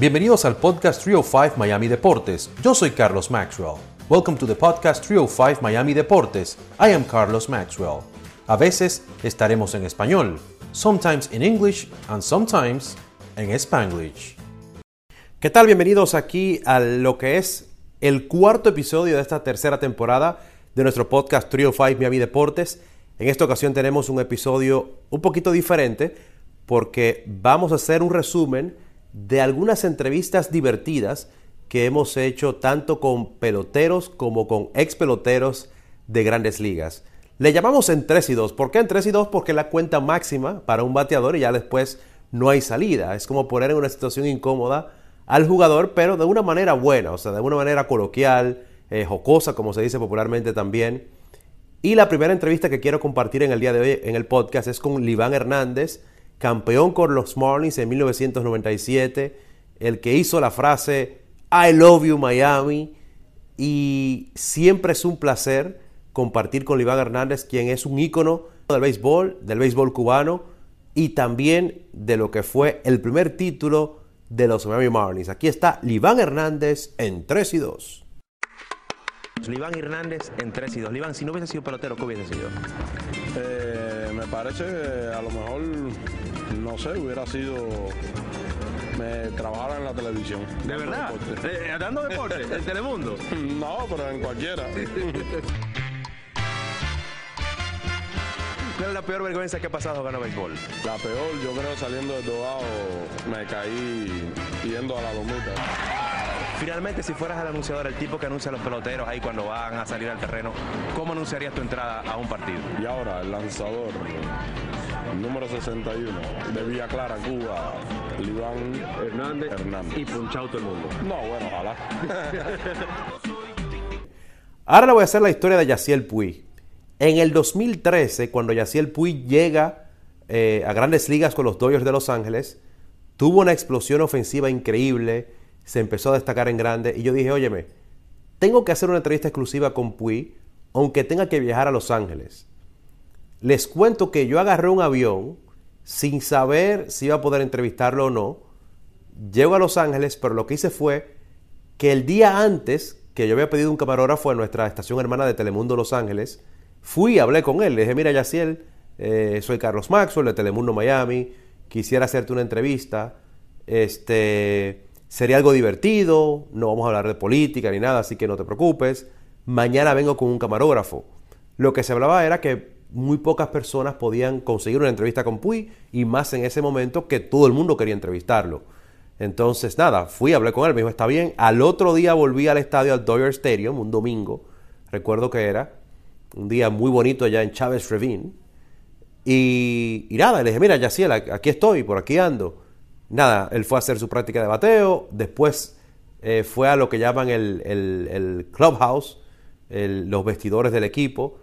Bienvenidos al podcast 305 Miami Deportes. Yo soy Carlos Maxwell. Welcome to the podcast 305 Miami Deportes. I am Carlos Maxwell. A veces estaremos en español, sometimes in English and sometimes en Spanglish. ¿Qué tal? Bienvenidos aquí a lo que es el cuarto episodio de esta tercera temporada de nuestro podcast 305 Miami Deportes. En esta ocasión tenemos un episodio un poquito diferente porque vamos a hacer un resumen de algunas entrevistas divertidas que hemos hecho tanto con peloteros como con ex peloteros de grandes ligas. Le llamamos en 3 y 2. ¿Por qué en 3 y 2? Porque es la cuenta máxima para un bateador y ya después no hay salida. Es como poner en una situación incómoda al jugador, pero de una manera buena, o sea, de una manera coloquial, eh, jocosa, como se dice popularmente también. Y la primera entrevista que quiero compartir en el día de hoy en el podcast es con Liván Hernández, campeón con los Marlins en 1997, el que hizo la frase I love you Miami y siempre es un placer compartir con Iván Hernández, quien es un ícono del béisbol, del béisbol cubano y también de lo que fue el primer título de los Miami Marlins. Aquí está Liván Hernández en 3 y 2. Liván Hernández en 3 y 2. Liván, si no hubiese sido pelotero, ¿qué hubiese sido? Eh, me parece que a lo mejor, no sé, hubiera sido me trabajara en la televisión. ¿De verdad? Deporte. Eh, ¿Dando deporte? ¿En Telemundo? No, pero en cualquiera. ¿Cuál es la peor vergüenza que ha pasado jugando béisbol? La peor, yo creo, saliendo del dogado, me caí yendo a la lomita. Finalmente, si fueras el anunciador, el tipo que anuncia a los peloteros ahí cuando van a salir al terreno, ¿cómo anunciarías tu entrada a un partido? Y ahora, el lanzador, número 61, de Villa Clara, Cuba, Liván Hernández, Hernández. y punchado todo el mundo. No, bueno, ojalá. Ahora le voy a hacer la historia de Yaciel Puy. En el 2013, cuando Yaciel Puy llega eh, a grandes ligas con los Dodgers de Los Ángeles, tuvo una explosión ofensiva increíble, se empezó a destacar en grande y yo dije, óyeme, tengo que hacer una entrevista exclusiva con Puy, aunque tenga que viajar a Los Ángeles. Les cuento que yo agarré un avión sin saber si iba a poder entrevistarlo o no. Llego a Los Ángeles, pero lo que hice fue que el día antes que yo había pedido un camarógrafo en nuestra estación hermana de Telemundo Los Ángeles, fui hablé con él. Le dije, mira, Yaciel, eh, soy Carlos Maxwell de Telemundo Miami, quisiera hacerte una entrevista. Este, sería algo divertido, no vamos a hablar de política ni nada, así que no te preocupes. Mañana vengo con un camarógrafo. Lo que se hablaba era que muy pocas personas podían conseguir una entrevista con Puy y más en ese momento que todo el mundo quería entrevistarlo. Entonces, nada, fui, hablé con él, me dijo, está bien. Al otro día volví al estadio, al Dodger Stadium, un domingo, recuerdo que era, un día muy bonito allá en Chávez Ravine. Y, nada, le dije, mira, Yaciel, aquí estoy, por aquí ando. Nada, él fue a hacer su práctica de bateo, después eh, fue a lo que llaman el, el- clubhouse, los vestidores del equipo.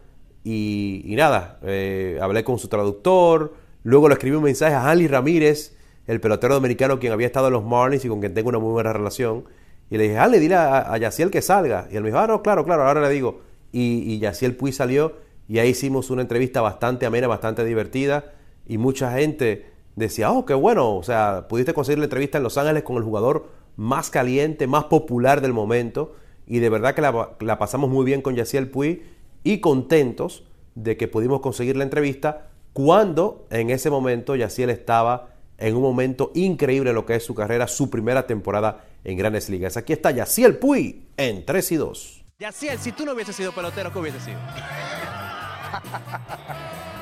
Y, nada, eh, hablé con su traductor, luego le escribí un mensaje a Hanley Ramírez, el pelotero dominicano quien había estado en los Marlins y con quien tengo una muy buena relación. Y le dije, Hanley, dile a, a Yaciel que salga. Y él me dijo, ah, no, claro, claro, ahora le digo. Y, y Yaciel Puy salió y ahí hicimos una entrevista bastante amena, bastante divertida. Y mucha gente decía, oh, qué bueno, o sea, pudiste conseguir la entrevista en Los Ángeles con el jugador más caliente, más popular del momento. Y de verdad que la, la pasamos muy bien con Yaciel Puy y contentos de que pudimos conseguir la entrevista cuando en ese momento Yaciel estaba en un momento increíble en lo que es su carrera, su primera temporada en Grandes Ligas. Aquí está Yaciel Puy en 3 y 2. Yaciel, si tú no hubieses sido pelotero, ¿qué hubiese sido?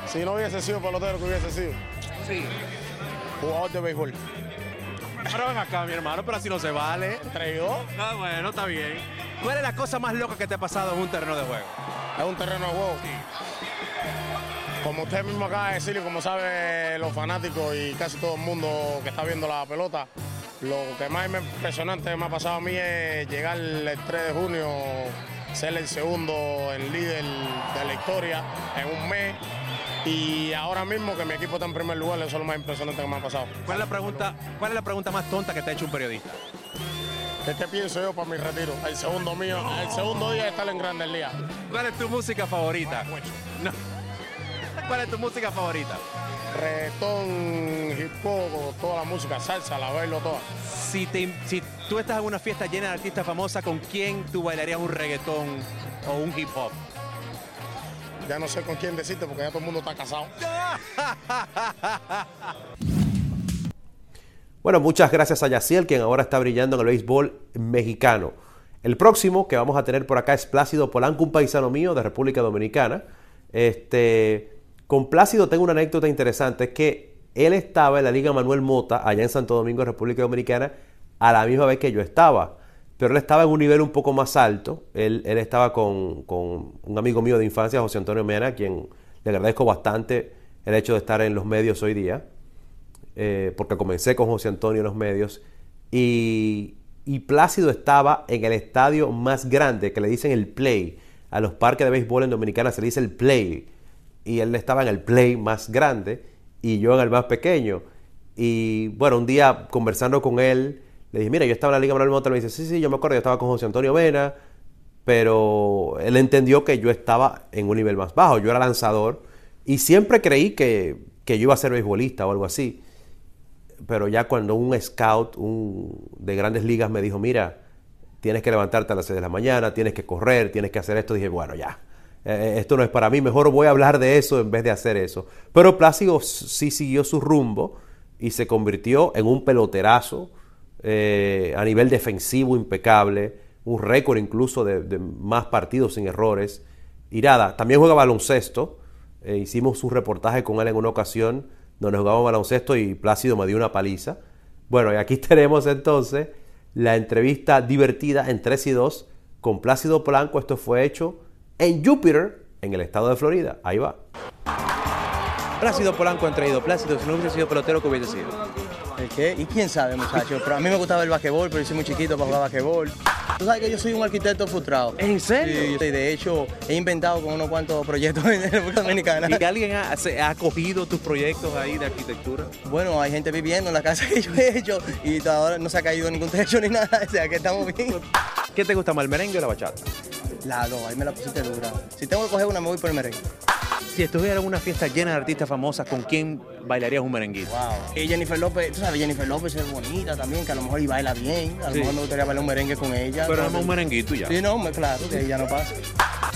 Si no hubiese sido pelotero, ¿qué hubiese sido? Sí. Jugador de béisbol. Pero ven acá, mi hermano, pero así no se vale. Traidor. Ah, bueno, está bien. ¿Cuál es la cosa más loca que te ha pasado en un terreno de juego? Es un terreno de juego. Como usted mismo acaba de decir y como sabe los fanáticos y casi todo el mundo que está viendo la pelota, lo que más impresionante me ha pasado a mí es llegar el 3 de junio, ser el segundo en líder de la historia en un mes y ahora mismo que mi equipo está en primer lugar, eso es lo más impresionante que me ha pasado. ¿Cuál es la pregunta, cuál es la pregunta más tonta que te ha hecho un periodista? ¿Qué te pienso yo para mi retiro? El segundo mío, el segundo día de estar en Grandes Ligas. ¿Cuál es tu música favorita? No. ¿Cuál es tu música favorita? reggaetón, hip hop, toda la música, salsa, la bailo toda. Si, te, si tú estás en una fiesta llena de artistas famosos, ¿con quién tú bailarías un reggaetón o un hip hop? Ya no sé con quién decirte porque ya todo el mundo está casado. Bueno, muchas gracias a Yaciel, quien ahora está brillando en el béisbol mexicano. El próximo que vamos a tener por acá es Plácido Polanco, un paisano mío de República Dominicana. Este, con Plácido tengo una anécdota interesante, es que él estaba en la Liga Manuel Mota, allá en Santo Domingo, República Dominicana, a la misma vez que yo estaba. Pero él estaba en un nivel un poco más alto. Él, él estaba con, un amigo mío de infancia, José Antonio Mena, quien le agradezco bastante el hecho de estar en los medios hoy día. Eh, porque comencé con José Antonio en los medios, y, Plácido estaba en el estadio más grande, que le dicen el Play. A los parques de béisbol en Dominicana se le dice el Play, y él estaba en el Play más grande, y yo en el más pequeño. Y bueno, un día conversando con él, le dije, mira, yo estaba en la Liga Manuel Monta, me dice, sí, sí, yo me acuerdo, yo estaba con José Antonio Vena, pero él entendió que yo estaba en un nivel más bajo, yo era lanzador, y siempre creí que, que yo iba a ser beisbolista o algo así pero ya cuando un scout de grandes ligas me dijo, mira, tienes que levantarte a las 6 de la mañana, tienes que correr, tienes que hacer esto, dije, bueno, ya, eh, esto no es para mí, mejor voy a hablar de eso en vez de hacer eso. Pero Plácido sí siguió su rumbo y se convirtió en un peloterazo eh, a nivel defensivo impecable, un récord incluso de, más partidos sin errores. Y nada, también juega baloncesto, eh, hicimos un reportaje con él en una ocasión donde jugábamos baloncesto y Plácido me dio una paliza. Bueno, y aquí tenemos entonces la entrevista divertida en 3 y 2 con Plácido Polanco. Esto fue hecho en Júpiter, en el estado de Florida. Ahí va. Plácido Polanco han traído. Plácido, si no hubiese sido pelotero, ¿qué hubiese sido? ¿El qué? ¿Y quién sabe, muchachos? Pero a mí me gustaba el basquetbol, pero yo soy muy chiquito para jugar basquetbol. Tú sabes que yo soy un arquitecto frustrado. ¿En serio? Sí, de hecho, he inventado con unos cuantos proyectos en República Dominicana. ¿Y que alguien ha, ha acogido tus proyectos ahí de arquitectura? Bueno, hay gente viviendo en la casa que yo he hecho y ahora no se ha caído ningún techo ni nada, o sea que estamos bien. ¿Qué te gusta más, el merengue o la bachata? La dos, ahí me la pusiste dura. Si tengo que coger una, me voy por el merengue. Si estuviera en una fiesta llena de artistas famosas, ¿con quién bailarías un merenguito? Wow. Y Jennifer López, tú sabes, Jennifer López es bonita también, que a lo mejor y baila bien. A lo Sí. mejor me gustaría bailar un merengue con ella. Pero más un merenguito ya. Sí, no, claro, que ya no pasa.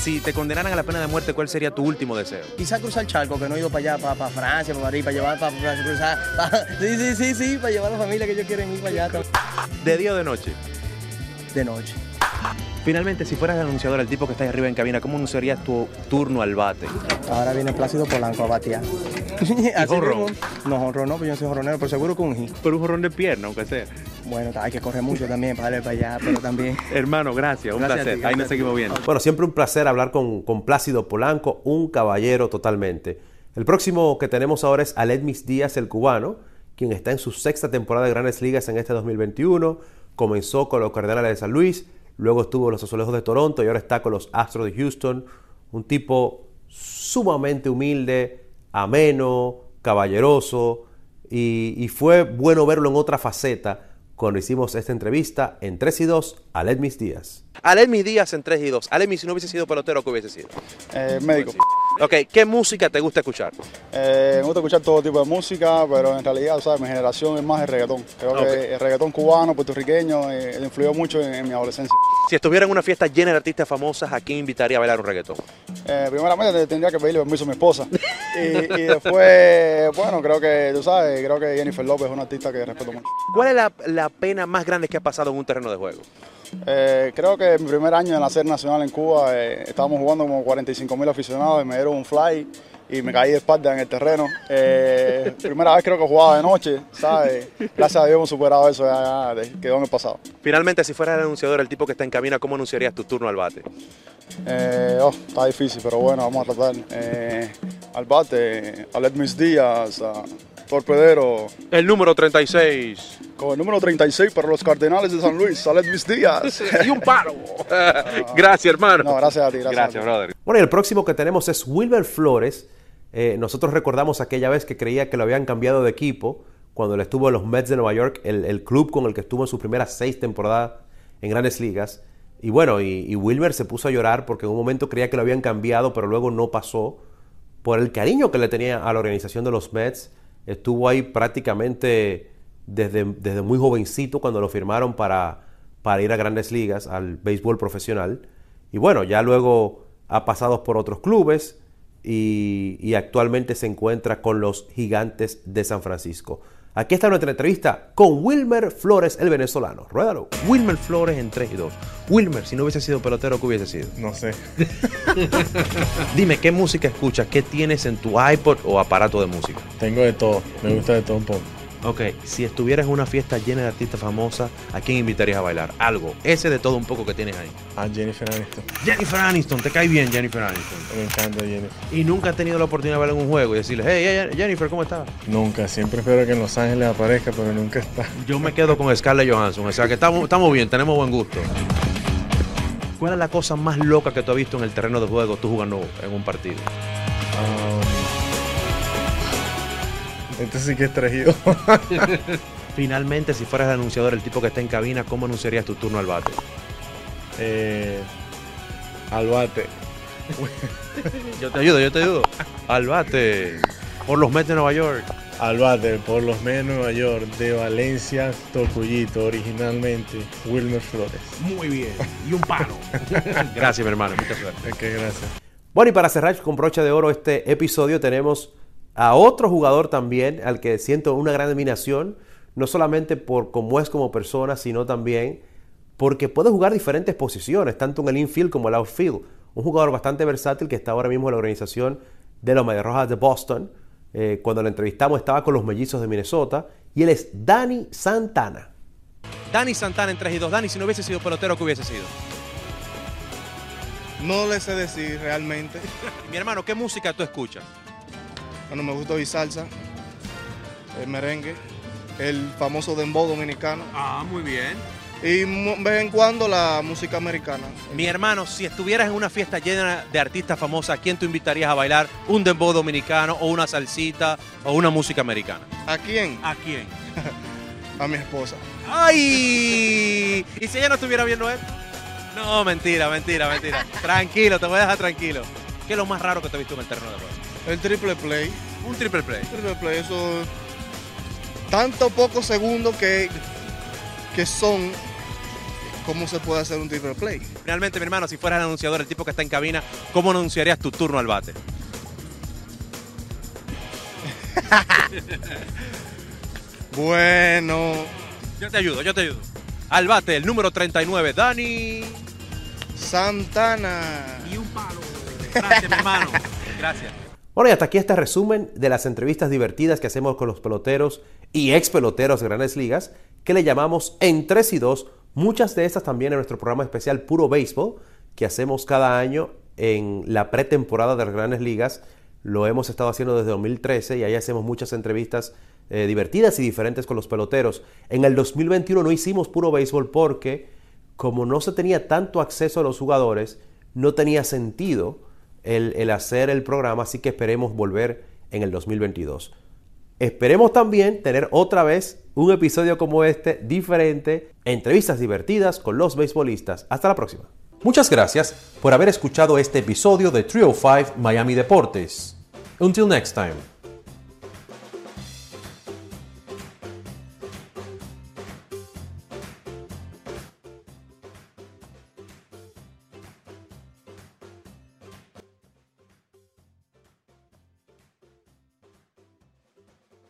Si te condenaran a la pena de muerte, ¿cuál sería tu último deseo? Quizá cruzar el charco, que no he ido para allá, para, para Francia, para París, para llevar, para, para cruzar. para- sí, sí, sí, sí, para llevar a la familia que ellos quieren ir para allá también. ¿De día o de noche? de noche. Finalmente, si fueras el anunciador, el tipo que está ahí arriba en cabina, ¿cómo anunciarías tu turno al bate? Ahora viene Plácido Polanco a batear. Mismo. No, jonrón no, pues yo no soy jonronero, pero seguro que un hit. Por un jorrón de pierna, aunque sea. Bueno, hay que correr mucho también para darle para allá, pero también. Hermano, gracias, un Gracias a placer. ti, ahí nos seguimos viendo. Bueno, siempre un placer hablar con, con Plácido Polanco, un caballero totalmente. El próximo que tenemos ahora es Aledmis Díaz, el cubano, quien está en su sexta temporada de Grandes Ligas en este 2021. Comenzó con los Cardenales de San Luis, luego estuvo en los Azulejos de Toronto y ahora está con los Astros de Houston. Un tipo sumamente humilde, ameno, caballeroso, y, y fue bueno verlo en otra faceta cuando hicimos esta entrevista en 3 y 2 a Aledmis Díaz. Aledmis Díaz en 3 y 2. Aledmis, si no hubiese sido pelotero, ¿qué hubiese sido? Eh, médico. Ok, ¿qué música te gusta escuchar? Eh, me gusta escuchar todo tipo de música, pero en realidad, ¿sabes? Mi generación es más el reggaetón. Creo que el reggaetón cubano, puertorriqueño, eh, influyó mucho en, en mi adolescencia. Si estuviera en una fiesta llena de artistas famosas, ¿a quién invitaría a bailar un reggaetón? Eh, primeramente te- tendría que pedirle permiso a mi esposa. Y, y después, bueno, creo que, tú sabes, creo que Jennifer López es una artista que respeto mucho. ¿Cuál es la, la pena más grande que ha pasado en un terreno de juego? Eh, creo que en mi primer año en la serie nacional en Cuba eh, estábamos jugando como 45 mil aficionados y me dieron un fly y me caí de espalda en el terreno. Eh, primera vez creo que jugaba de noche, ¿sabes? Gracias a Dios hemos superado eso, ya, ya, quedó en el pasado. Finalmente, si fueras el anunciador, el tipo que está en cabina, ¿cómo anunciarías tu turno al bate? Eh, oh, está difícil, pero bueno, vamos a tratar. Eh, al bate, a Díaz, a Torpedero, El número 36. con el número 36 para los Cardenales de San Luis, a Díaz. y un paro. Gracias, hermano. No, gracias a ti, gracias a Gracias, ti. brother. Bueno, y el próximo que tenemos es Wilber Flores. Eh, nosotros recordamos aquella vez que creía que lo habían cambiado de equipo cuando él estuvo en los Mets de Nueva York, el, el club con el que estuvo en sus primeras seis temporadas en grandes ligas. Y bueno, y, y Wilber se puso a llorar porque en un momento creía que lo habían cambiado, pero luego no pasó por el cariño que le tenía a la organización de los Mets. Estuvo ahí prácticamente desde, desde muy jovencito cuando lo firmaron para, para ir a grandes ligas, al béisbol profesional. Y bueno, ya luego ha pasado por otros clubes y, y actualmente se encuentra con los gigantes de San Francisco. Aquí está nuestra entrevista con Wilmer Flores, el venezolano. Ruédalo. Wilmer Flores en 3 y 2. Wilmer, si no hubiese sido pelotero, ¿qué hubiese sido? No sé. Dime, ¿qué música escuchas? ¿Qué tienes en tu iPod o aparato de música? Tengo de todo. Me gusta de todo un poco. Ok, si estuvieras en una fiesta llena de artistas famosas, ¿a quién invitarías a bailar? Algo. Ese de todo un poco que tienes ahí. A Jennifer Aniston. Jennifer Aniston, ¿te cae bien Jennifer Aniston? Me encanta Jennifer. Y nunca has tenido la oportunidad de verla en un juego y decirle, hey, Jennifer, ¿cómo estás? Nunca. Siempre espero que en Los Ángeles aparezca, pero nunca está. Yo me quedo con Scarlett Johansson. O sea que estamos, estamos bien, tenemos buen gusto. ¿Cuál es la cosa más loca que tú has visto en el terreno de juego tú jugando en un partido? Um, este sí que es traído. Finalmente, si fueras el anunciador, el tipo que está en cabina, ¿cómo anunciarías tu turno al bate? eh, al bate. Yo te ayudo, yo te ayudo. Al bate. Por los Mets de Nueva York. Al bate por los Mets de Nueva York, de Valencia, Tocuyito, originalmente Wilmer Flores. Muy bien. Y un palo. gracias, mi hermano. Mucha suerte. Ok, gracias. Bueno, y para cerrar con brocha de oro este episodio, tenemos a otro jugador también al que siento una gran admiración, no solamente por cómo es como persona, sino también porque puede jugar diferentes posiciones, tanto en el infield como el outfield. Un jugador bastante versátil que está ahora mismo en la organización de los Medias Rojas de Boston. Eh, cuando lo entrevistamos estaba con los mellizos de Minnesota y él es Dani Santana. Dani Santana en 3 y 2. Dani, si no hubiese sido pelotero, ¿qué hubiese sido? No le sé decir realmente. Mi hermano, ¿qué música tú escuchas? Bueno, me gusta oír salsa, el merengue, el famoso dembow dominicano Ah, muy bien. y de vez en cuando la música americana. Mi hermano, si estuvieras en una fiesta llena de artistas famosos, ¿a quién tú invitarías a bailar un dembow dominicano o una salsita o una música americana? ¿A quién? ¿A quién? A mi esposa. ¡Ay! ¿Y si ella no estuviera viendo él? No, mentira, mentira, mentira. Tranquilo, te voy a dejar tranquilo. ¿Qué es lo más raro que te he visto en el terreno de juego? El triple play. Un triple play. Triple play, eso. Tanto pocos segundos que, que son. ¿Cómo se puede hacer un triple play? Realmente, mi hermano, si fueras el anunciador, el tipo que está en cabina, ¿cómo anunciarías tu turno al bate? Bueno, Yo te ayudo, yo te ayudo. Al bate, el número 39, Dani. Santana. Y un palo. Gracias, mi hermano. Gracias. Bueno, y hasta aquí este resumen de las entrevistas divertidas que hacemos con los peloteros y ex peloteros de grandes ligas, que le llamamos En 3 y 2. Muchas de estas también en nuestro programa especial Puro Béisbol, que hacemos cada año en la pretemporada de las grandes ligas. Lo hemos estado haciendo desde 2013 y ahí hacemos muchas entrevistas eh, divertidas y diferentes con los peloteros. En el 2021 no hicimos Puro Béisbol porque como no se tenía tanto acceso a los jugadores, no tenía sentido el, hacer el programa, así que esperemos volver en el 2022. Esperemos también tener otra vez un episodio como este, diferente, entrevistas divertidas con los beisbolistas. Hasta la próxima. Muchas gracias por haber escuchado este episodio de Trio 5 Miami Deportes. Until next time.